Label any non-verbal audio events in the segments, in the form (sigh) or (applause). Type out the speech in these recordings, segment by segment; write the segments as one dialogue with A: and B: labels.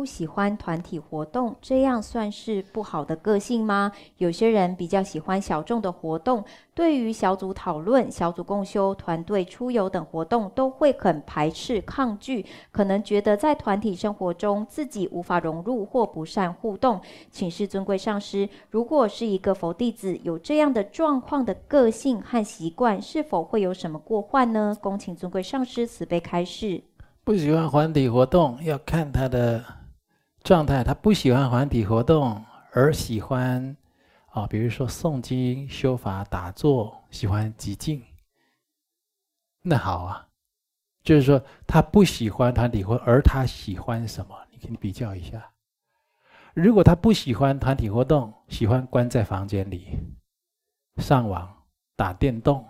A: 不喜欢团体活动，这样算是不好的个性吗？有些人比较喜欢小众的活动，对于小组讨论、小组共修、团队出游等活动都会很排斥、抗拒，可能觉得在团体生活中自己无法融入或不善互动。请示尊贵上师，如果是一个佛弟子有这样的状况的个性和习惯，是否会有什么过患呢？恭请尊贵上师慈悲开示。
B: 不喜欢团体活动，要看他的状态。他不喜欢团体活动，而喜欢啊，比如说诵经、修法、打坐，喜欢寂静。那好啊，就是说他不喜欢团体活动，而他喜欢什么？你可以比较一下。如果他不喜欢团体活动，喜欢关在房间里上网、打电动，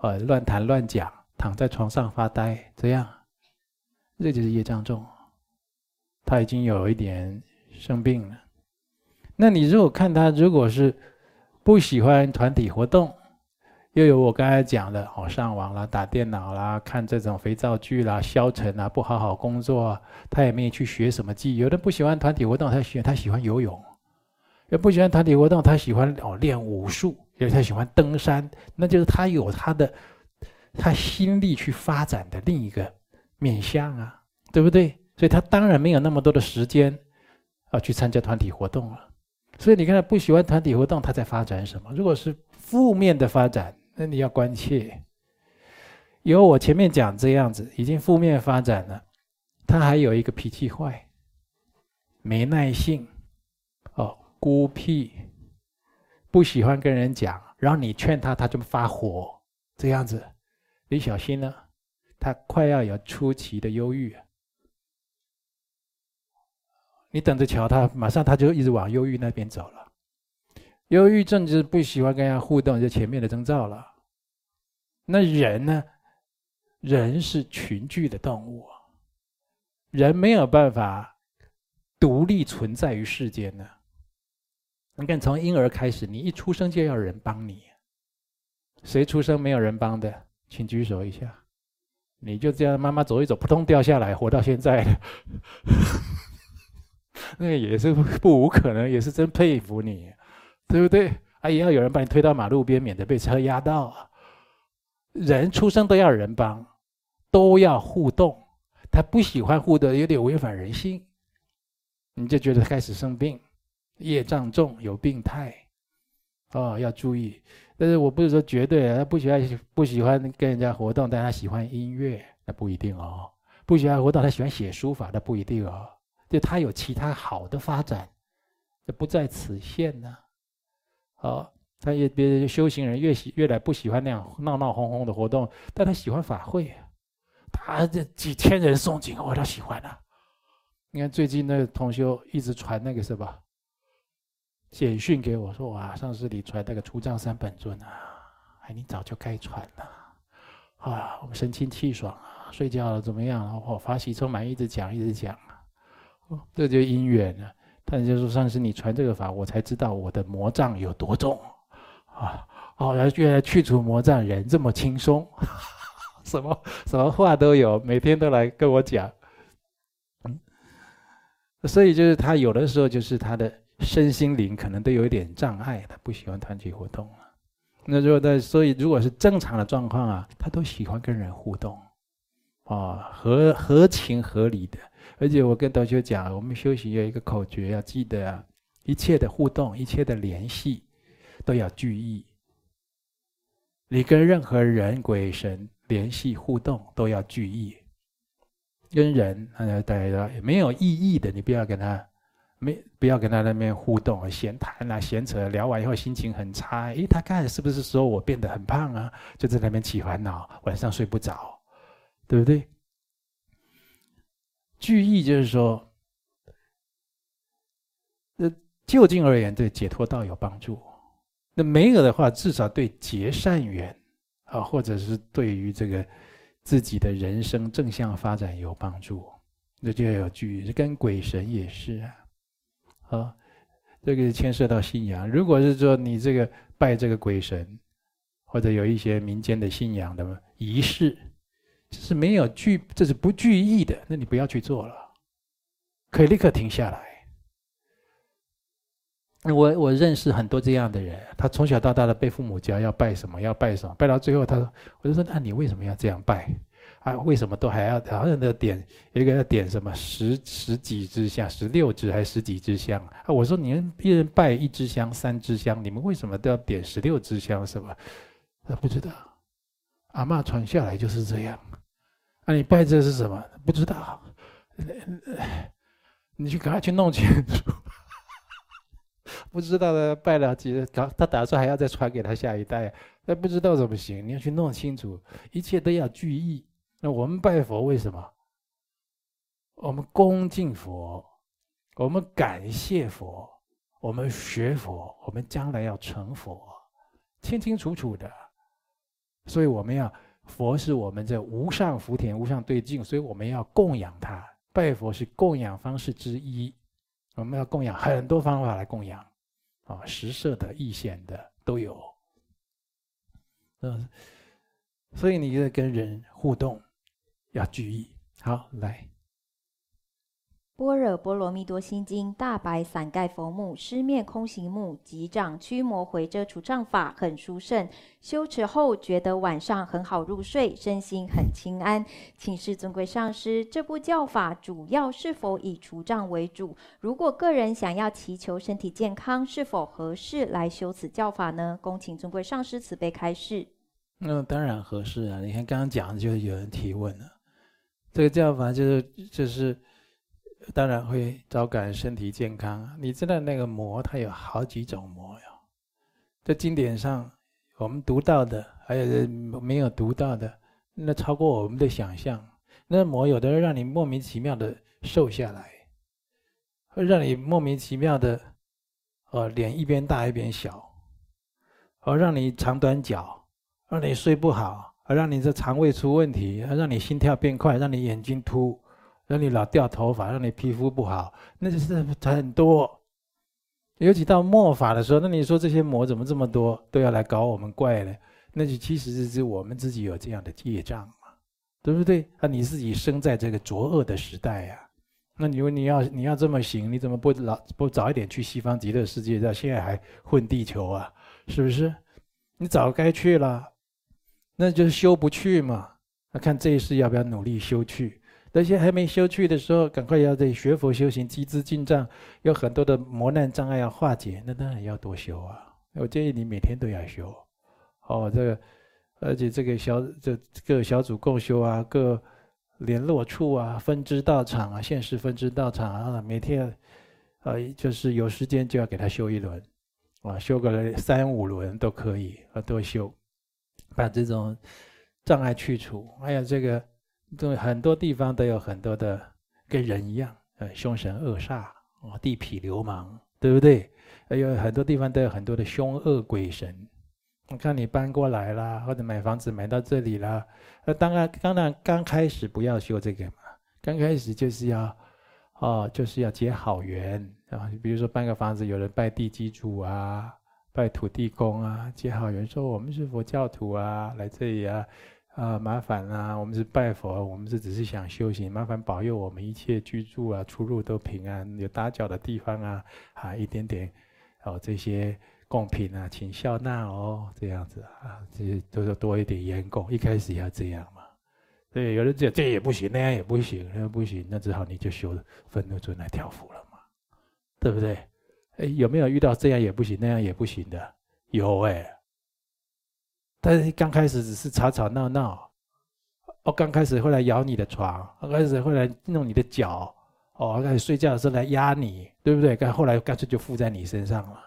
B: 呃，乱谈乱讲，躺在床上发呆，这样。这就是业障重，他已经有一点生病了。那你如果看他，如果是不喜欢团体活动，又有我刚才讲的哦，上网啦、打电脑啦、看这种肥皂剧啦、消沉啊、不好好工作，他也没有去学什么技。有的不喜欢团体活动，他喜欢他喜欢游泳；有不喜欢团体活动，他喜欢哦练武术；有他喜欢登山，那就是他有他的他心力去发展的另一个。面相啊，对不对？所以他当然没有那么多的时间啊去参加团体活动了。所以你看他不喜欢团体活动，他在发展什么？如果是负面的发展，那你要关切。有我前面讲这样子，已经负面发展了，他还有一个脾气坏，没耐性，哦，孤僻，不喜欢跟人讲，然后你劝他，他就发火，这样子，你小心了。他快要有初期的忧郁，你等着瞧他，马上他就一直往忧郁那边走了。忧郁症就是不喜欢跟人家互动，就前面的征兆了。那人呢？人是群居的动物，人没有办法独立存在于世间呢。你看，从婴儿开始，你一出生就要人帮你，谁出生没有人帮的？请举手一下。你就这样，妈妈走一走，扑通掉下来，活到现在的，那也是不无可能，也是真佩服你，对不对？啊，也要有人把你推到马路边，免得被车压到。人出生都要人帮，都要互动。他不喜欢互动，有点违反人性，你就觉得开始生病，业障重，有病态，哦，要注意。但是我不是说绝对，他不喜欢不喜欢跟人家活动，但他喜欢音乐，那不一定哦。不喜欢活动，他喜欢写书法，那不一定哦。就他有其他好的发展，不在此限呢。好，他也别人修行人越喜越来不喜欢那样闹闹哄哄的活动，但他喜欢法会，他这几千人诵经，我都喜欢啊。你看最近那个同修一直传那个是吧？简讯给我说：“哇，上师你传那个出藏三本尊啊，哎，你早就该传了，啊，我们神清气爽啊，睡觉了怎么样？然后法喜充满，一直讲一直讲啊，这就因缘了。他就说上师你传这个法，我才知道我的魔障有多重啊！哦，然后原来去除魔障人这么轻松，(laughs) 什么什么话都有，每天都来跟我讲。嗯，所以就是他有的时候就是他的。”身心灵可能都有一点障碍，他不喜欢团体活动。那如果在，所以如果是正常的状况啊，他都喜欢跟人互动，啊，合合情合理的。而且我跟同学讲，我们修行有一个口诀，要记得啊，一切的互动，一切的联系，都要具意。你跟任何人、鬼神联系互动，都要具意。跟人，呃，大家没有意义的，你不要跟他。没，不要跟他那边互动，闲谈啊，闲扯，聊完以后心情很差。诶，他看是不是说我变得很胖啊？就在那边起烦恼，晚上睡不着，对不对？句意就是说，那就近而言，对解脱道有帮助。那没有的话，至少对结善缘啊，或者是对于这个自己的人生正向发展有帮助。那就要有句意，跟鬼神也是啊。啊，这个牵涉到信仰。如果是说你这个拜这个鬼神，或者有一些民间的信仰的仪式，是没有具，这是不具意的，那你不要去做了。可以立刻停下来。我我认识很多这样的人，他从小到大的被父母教要拜什么，要拜什么，拜到最后，他说，我就说，那你为什么要这样拜？啊，为什么都还要好像的点一个要点什么十十几支香，十六支还是十几支香啊？我说你们一人拜一支香，三支香，你们为什么都要点十六支香？什么？他不知道，阿嬷传下来就是这样。啊，你拜这是什么？不知道。(sighs) 你去赶快去弄清楚。(laughs) 不知道的拜了几个，他他打算还要再传给他下一代，那不知道怎么行？你要去弄清楚，一切都要具意。那我们拜佛为什么？我们恭敬佛，我们感谢佛，我们学佛，我们将来要成佛，清清楚楚的。所以我们要佛是我们这无上福田、无上对境，所以我们要供养他。拜佛是供养方式之一，我们要供养很多方法来供养，啊，实色的、意显的都有。嗯，所以你得跟人互动。要注意，好来。
A: 般若波罗蜜多心经，大白伞盖佛目，狮面空行目，及掌驱魔回遮除障法，很殊胜。修持后觉得晚上很好入睡，身心很轻安。请示尊贵上师，这部教法主要是否以除障为主？如果个人想要祈求身体健康，是否合适来修此教法呢？恭请尊贵上师慈悲开示。
B: 那当然合适啊！你看刚刚讲的，就有人提问了。这个教法就是就是，当然会招感身体健康。你知道那个魔，它有好几种魔哟。在经典上，我们读到的，还有没有读到的，那超过我们的想象。那魔有的人让你莫名其妙的瘦下来，会让你莫名其妙的，哦，脸一边大一边小，而，让你长短脚，让你睡不好。而让你这肠胃出问题，而让你心跳变快，让你眼睛凸，让你老掉头发，让你皮肤不好，那就是很多。尤其到末法的时候，那你说这些魔怎么这么多，都要来搞我们怪呢？那就其实是我们自己有这样的业障嘛，对不对？啊，你自己生在这个浊恶的时代呀、啊，那你说你要你要这么行，你怎么不老不早一点去西方极乐世界，到现在还混地球啊？是不是？你早该去了。那就是修不去嘛，那看这一世要不要努力修去。那些还没修去的时候，赶快要在学佛修行，积资净障，有很多的磨难障碍要化解，那当然要多修啊。我建议你每天都要修。哦，这个，而且这个小这各小组共修啊，各联络处啊，分支道场啊，县市分支道场啊，每天，呃，就是有时间就要给他修一轮，啊，修个三五轮都可以，啊，多修。把这种障碍去除，还有这个，这很多地方都有很多的跟人一样，呃，凶神恶煞，哦，地痞流氓，对不对？还有很多地方都有很多的凶恶鬼神。我看你搬过来啦，或者买房子买到这里啦，那当然，当然刚开始不要修这个嘛，刚开始就是要，哦，就是要结好缘啊。比如说搬个房子，有人拜地基主啊。拜土地公啊，结好缘说我们是佛教徒啊，来这里啊，啊麻烦啊，我们是拜佛，我们是只是想修行，麻烦保佑我们一切居住啊，出入都平安，有打搅的地方啊，啊一点点哦这些贡品啊，请笑纳哦，这样子啊，这些都是多一点烟供，一开始要这样嘛。对，有人讲这也不行，那样也不行，那不行，那只好你就修愤怒尊来调伏了嘛，对不对？哎，有没有遇到这样也不行，那样也不行的？有哎，但是刚开始只是吵吵闹闹，哦，刚开始会来咬你的床，刚开始会来弄你的脚，哦，开始睡觉的时候来压你，对不对？干后来干脆就附在你身上了，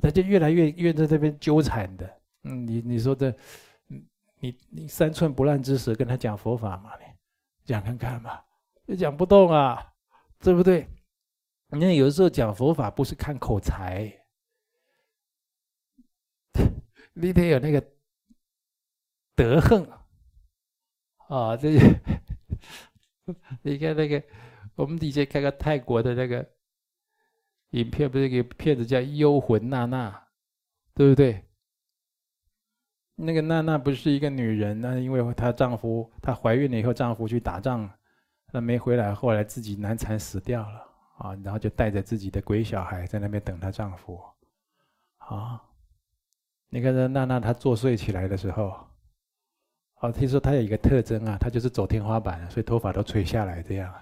B: 他就越来越越在这边纠缠的。嗯，你你说的，你你三寸不烂之舌跟他讲佛法嘛？讲看看嘛，也讲不动啊，对不对？你看有的时候讲佛法不是看口才，你得有那个德行啊！这些你看那个，我们以前看个泰国的那个影片，不是一个片子叫《幽魂娜娜》，对不对？那个娜娜不是一个女人，那因为她丈夫她怀孕了以后，丈夫去打仗，那没回来，后来自己难产死掉了啊，然后就带着自己的鬼小孩在那边等她丈夫。啊，你看这娜娜她作祟起来的时候，哦，听说她有一个特征啊，她就是走天花板，所以头发都垂下来这样。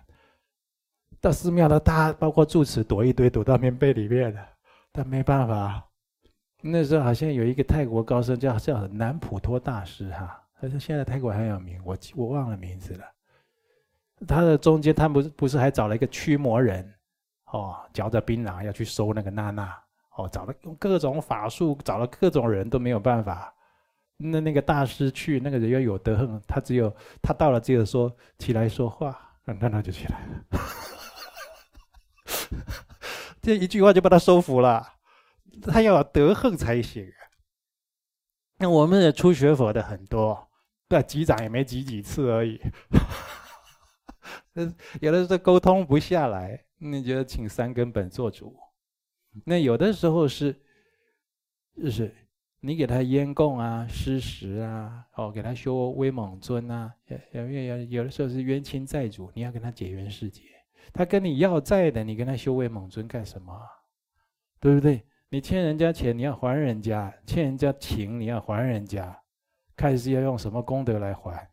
B: 到寺庙的大，包括住持躲一堆，躲到棉被里面了，但没办法。那时候好像有一个泰国高僧叫叫南普陀大师哈，他说现在泰国很有名，我我忘了名字了。他的中间，他不是不是还找了一个驱魔人，哦，嚼着槟榔要去收那个娜娜，哦，找了用各种法术，找了各种人都没有办法。那那个大师去，那个人要有德行，他只有他到了，只有说起来说话，那娜娜就起来了，(laughs) 这一句话就把他收服了。他要有德行才行。那我们也出学佛的很多，对，几掌也没几几次而已。(laughs) 有的时候沟通不下来，你就请三根本做主。那有的时候是，就是你给他烟供啊、施食啊，哦，给他修威猛尊啊，有有有有的时候是冤亲债主，你要跟他结冤释结。他跟你要债的，你跟他修威猛尊干什么？对不对？你欠人家钱，你要还人家；欠人家情，你要还人家。看是要用什么功德来还？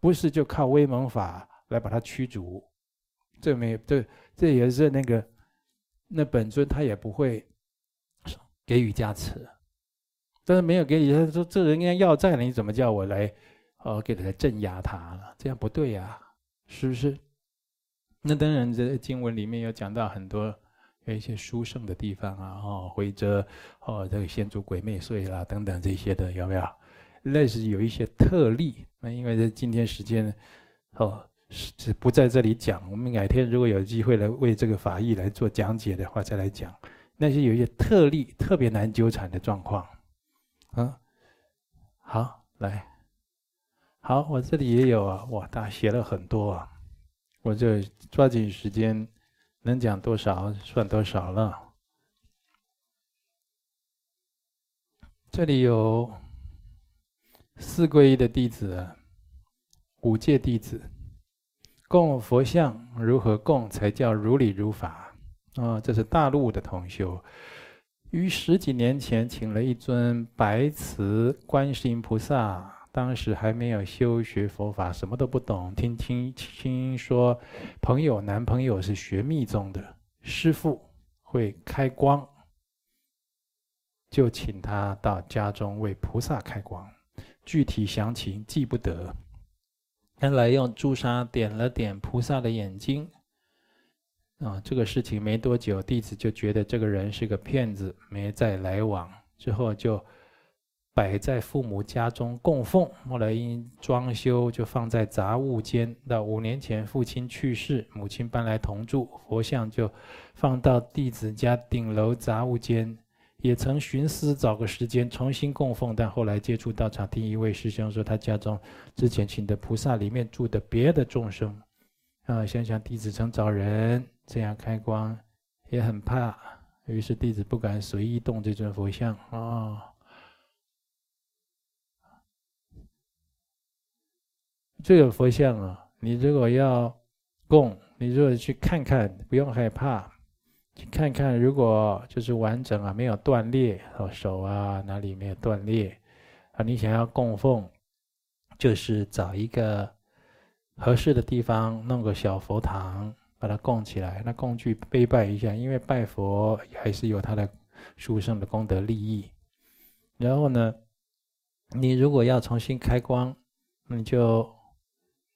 B: 不是就靠威猛法来把它驱逐？这没这这也是那个那本尊他也不会给予加持。但是没有给予，他说这人家要债了，你怎么叫我来哦给他镇压他了？这样不对呀，是不是？那当然，这经文里面有讲到很多。有一些殊胜的地方啊，哦，或者哦，这个先祖鬼魅祟啦等等这些的有没有？那是有一些特例。那因为这今天时间哦是是不在这里讲，我们改天如果有机会来为这个法义来做讲解的话，再来讲。那些有一些特例，特别难纠缠的状况。嗯，好，来，好，我这里也有啊，哇，大写了很多啊，我就抓紧时间。能讲多少算多少了。这里有四皈依的弟子，五戒弟子，供佛像如何供才叫如理如法？啊，这是大陆的同修，于十几年前请了一尊白瓷观世音菩萨。当时还没有修学佛法，什么都不懂。听听听说，朋友男朋友是学密宗的，师父会开光，就请他到家中为菩萨开光。具体详情记不得。原来用朱砂点了点菩萨的眼睛。啊，这个事情没多久，弟子就觉得这个人是个骗子，没再来往。之后就。摆在父母家中供奉，后来因装修就放在杂物间。到五年前父亲去世，母亲搬来同住，佛像就放到弟子家顶楼杂物间。也曾寻思找个时间重新供奉，但后来接触道场，听一位师兄说他家中之前请的菩萨里面住的别的众生。啊，想想弟子曾找人这样开光，也很怕，于是弟子不敢随意动这尊佛像啊。这个佛像啊，你如果要供，你如果去看看，不用害怕，看看，如果就是完整啊，没有断裂，哦，手啊哪里没有断裂啊，你想要供奉，就是找一个合适的地方，弄个小佛堂，把它供起来，那供具备拜一下，因为拜佛还是有它的殊胜的功德利益。然后呢，你如果要重新开光，你就。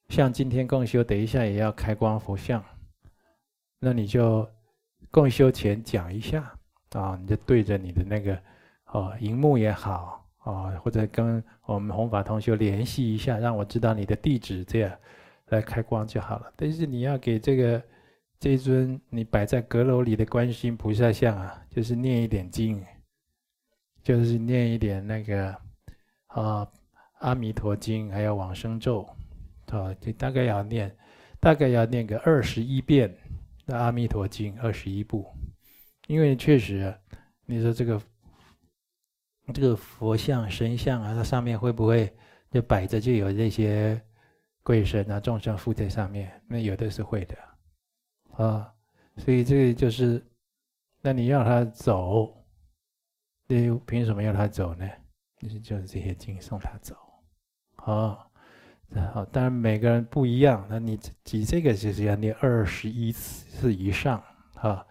B: 像今天共修，等一下也要开光佛像，那你就共修前讲一下啊，你就对着你的那个哦，荧幕也好啊，或者跟我们弘法同修联系一下，让我知道你的地址，这样来开光就好了。但是你要给这个这尊你摆在阁楼里的观世音菩萨像啊，就是念一点经，就是念一点那个啊阿弥陀经，还有往生咒。啊，这大概要念，大概要念个二十一遍的《阿弥陀经》二十一部，因为确实，你说这个这个佛像、神像啊，它上面会不会就摆着就有这些鬼神啊众生附在上面，那有的是会的，啊，所以这个就是，那你要他走，你凭什么要他走呢？就是就是这些经送他走，啊，好，当然每个人不一样，那你挤这个就是要念二十一次以上，啊，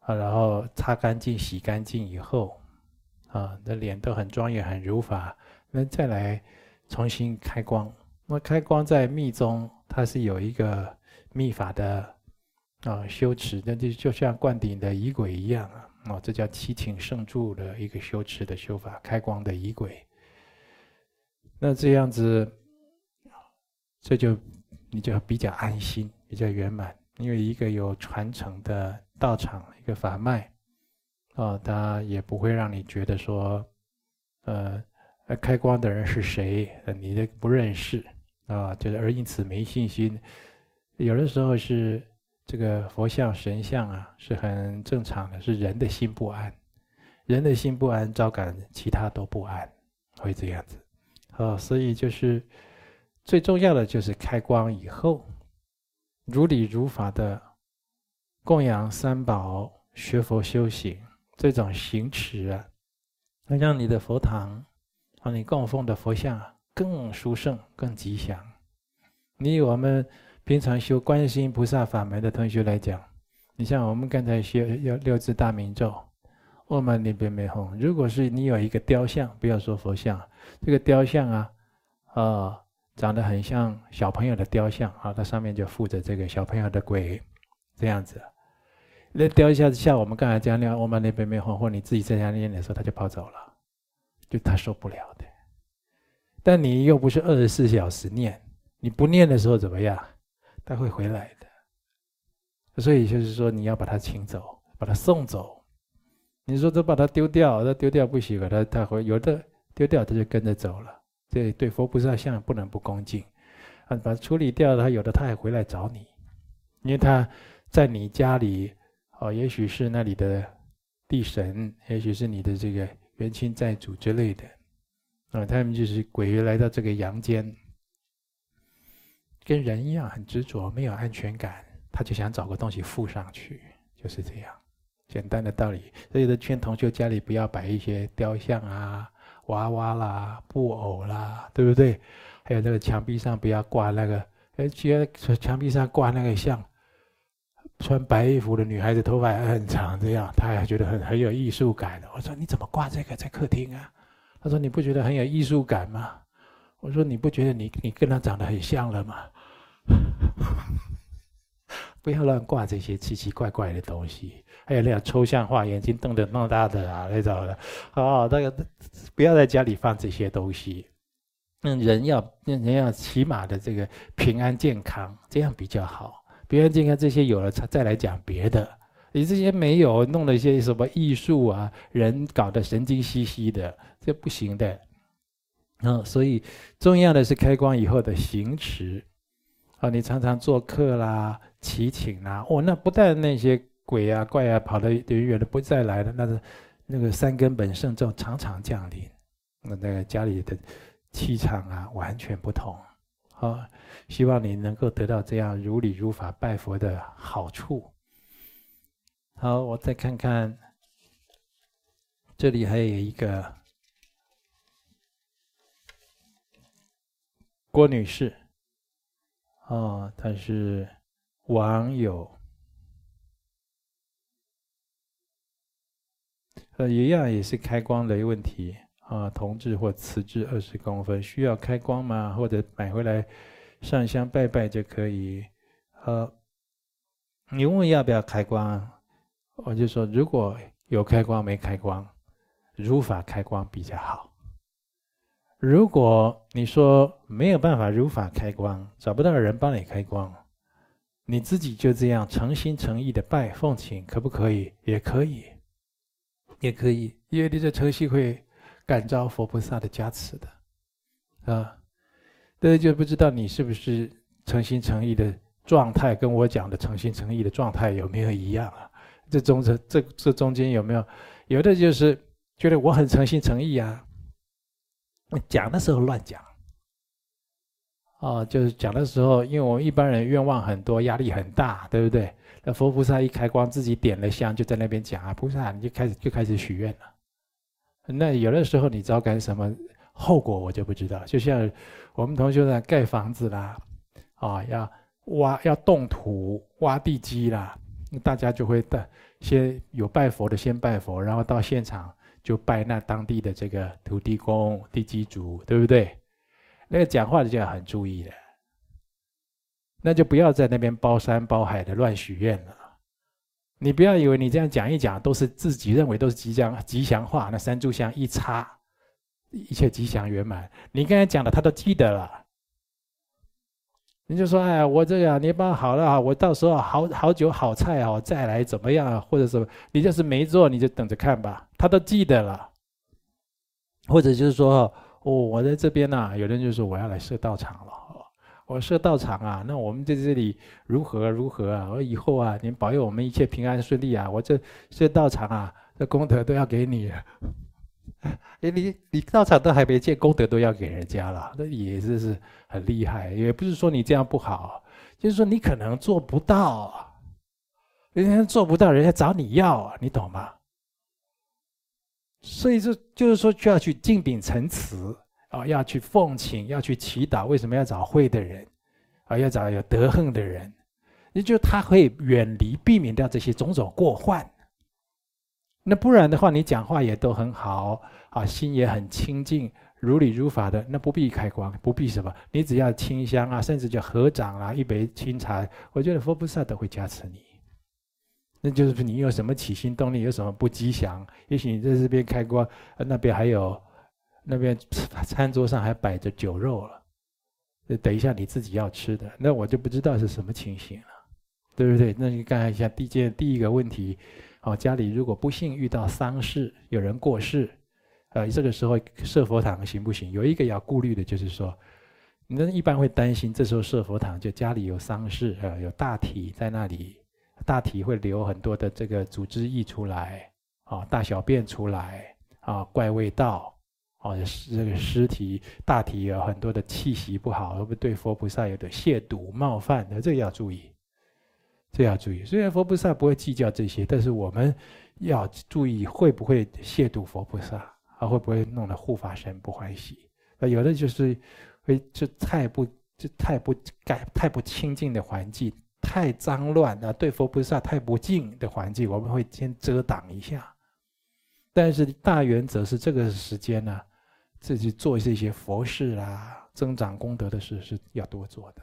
B: 啊，然后擦干净、洗干净以后，啊，那脸都很庄严、很如法。那再来重新开光，那开光在密宗，它是有一个密法的啊修持，那就就像灌顶的仪轨一样啊，哦，这叫七请圣住的一个修持的修法，开光的仪轨。那这样子，这就你就比较安心，比较圆满，因为一个有传承的道场，一个法脉，啊，它也不会让你觉得说，呃。开光的人是谁？你的不认识啊，就是而因此没信心。有的时候是这个佛像、神像啊，是很正常的，是人的心不安，人的心不安，招感其他都不安，会这样子。啊，所以就是最重要的就是开光以后，如理如法的供养三宝、学佛修行这种行持啊，能让你的佛堂。啊，你供奉的佛像更殊胜、更吉祥。你以我们平常修观世音菩萨法门的同学来讲，你像我们刚才学要六字大明咒，我们那边没红。如果是你有一个雕像，不要说佛像，这个雕像啊，啊、长得很像小朋友的雕像啊，它上面就附着这个小朋友的鬼，这样子。那雕像像我们刚才讲的嗡嘛呢叭咪吽，或你自己在家念的时候，他就跑走了。就他受不了的，但你又不是二十四小时念，你不念的时候怎么样？他会回来的。所以就是说，你要把他请走，把他送走。你说都把他丢掉，他丢掉不行，把他他会有的丢掉，他就跟着走了。这对佛菩萨像不能不恭敬啊！把他处理掉了，他有的他还回来找你，因为他在你家里哦，也许是那里的地神，也许是你的这个。冤亲债主之类的，啊，他们就是鬼来到这个阳间，跟人一样很执着，没有安全感，他就想找个东西附上去，就是这样简单的道理。所以，都劝同学家里不要摆一些雕像啊、娃娃啦、布偶啦，对不对？还有那个墙壁上不要挂那个，哎，觉得墙壁上挂那个像。穿白衣服的女孩子，头发很长，这样她还觉得很很有艺术感。我说：“你怎么挂这个在客厅啊？”她说：“你不觉得很有艺术感吗？”我说：“你不觉得你你跟她长得很像了吗？” (laughs) 不要乱挂这些奇奇怪怪的东西，还有那样抽象画，眼睛瞪得那么大的啊那种的。哦，那个不要在家里放这些东西。嗯，人要人要起码的这个平安健康，这样比较好。平安健康这些有了，才再来讲别的。你这些没有，弄了一些什么艺术啊，人搞得神经兮兮的，这不行的。嗯，所以重要的是开光以后的行持。啊，你常常做客啦、祈请啦，哦，那不但那些鬼啊、怪啊跑得远远的不再来了，那是那个三根本圣咒常常降临，那那个家里的气场啊完全不同。好。希望你能够得到这样如理如法拜佛的好处。好，我再看看，这里还有一个郭女士，哦，她是网友，呃，一样也是开光的问题啊，铜制或瓷制二十公分，需要开光吗？或者买回来？上香拜拜就可以。呃，你问要不要开光，我就说如果有开光没开光，如法开光比较好。如果你说没有办法如法开光，找不到人帮你开光，你自己就这样诚心诚意的拜奉请，可不可以？也可以，也可以，因为你这诚心会感召佛菩萨的加持的，啊。但是就不知道你是不是诚心诚意的状态，跟我讲的诚心诚意的状态有没有一样啊？这中这这这中间有没有？有的就是觉得我很诚心诚意啊，讲的时候乱讲，哦，就是讲的时候，因为我们一般人愿望很多，压力很大，对不对？佛菩萨一开光，自己点了香，就在那边讲啊，菩萨你就开始就开始许愿了。那有的时候你招感什么后果，我就不知道。就像我们同学在盖房子啦，啊、要挖要动土挖地基啦，大家就会的先有拜佛的先拜佛，然后到现场就拜那当地的这个土地公、地基主，对不对？那个讲话的就要很注意了，那就不要在那边包山包海的乱许愿了。你不要以为你这样讲一讲都是自己认为都是吉祥吉祥话，那三炷香一插，一切吉祥圆满。你刚才讲的他都记得了，你就说哎，我这个你帮好了，我到时候好好酒好菜哦再来怎么样，或者什么，你就是没做你就等着看吧，他都记得了，或者就是说。哦，我在这边呢、啊，有人就说我要来设道场了。我设道场啊，那我们在这里如何如何啊？我以后啊，您保佑我们一切平安顺利啊！我这设道场啊，这功德都要给你。(laughs) 哎，你你道场都还没建，功德都要给人家了，那也是是很厉害。也不是说你这样不好，就是说你可能做不到，人家做不到，人家找你要，你懂吗？所以这就是说，就要去敬禀陈词啊，要去奉请，要去祈祷。为什么要找会的人啊？要找有德行的人，也就他会远离、避免掉这些种种过患。那不然的话，你讲话也都很好啊，心也很清净，如理如法的，那不必开光，不必什么，你只要清香啊，甚至就合掌啊，一杯清茶，我觉得佛菩萨都会加持你。那就是你有什么起心动念，有什么不吉祥？也许你在这边开光，那边还有，那边 (sniffs) 餐桌上还摆着酒肉了，等一下你自己要吃的，那我就不知道是什么情形了，对不对？那你看一下第件第一个问题，哦，家里如果不幸遇到丧事，有人过世，呃，这个时候设佛堂行不行？有一个要顾虑的就是说，你一般会担心，这时候设佛堂就家里有丧事，呃，有大体在那里。大体会流很多的这个组织溢出来，啊，大小便出来，啊，怪味道，哦，这个尸体大体有很多的气息不好，会不会对佛菩萨有点亵渎冒犯的？这个要注意，这要注意。虽然佛菩萨不会计较这些，但是我们要注意会不会亵渎佛菩萨，啊，会不会弄得护法神不欢喜？啊，有的就是会就太不就太不改太不清净的环境。太脏乱啊，对佛菩萨太不敬的环境，我们会先遮挡一下。但是大原则是这个时间呢，自己做这些佛事啊，增长功德的事是要多做的。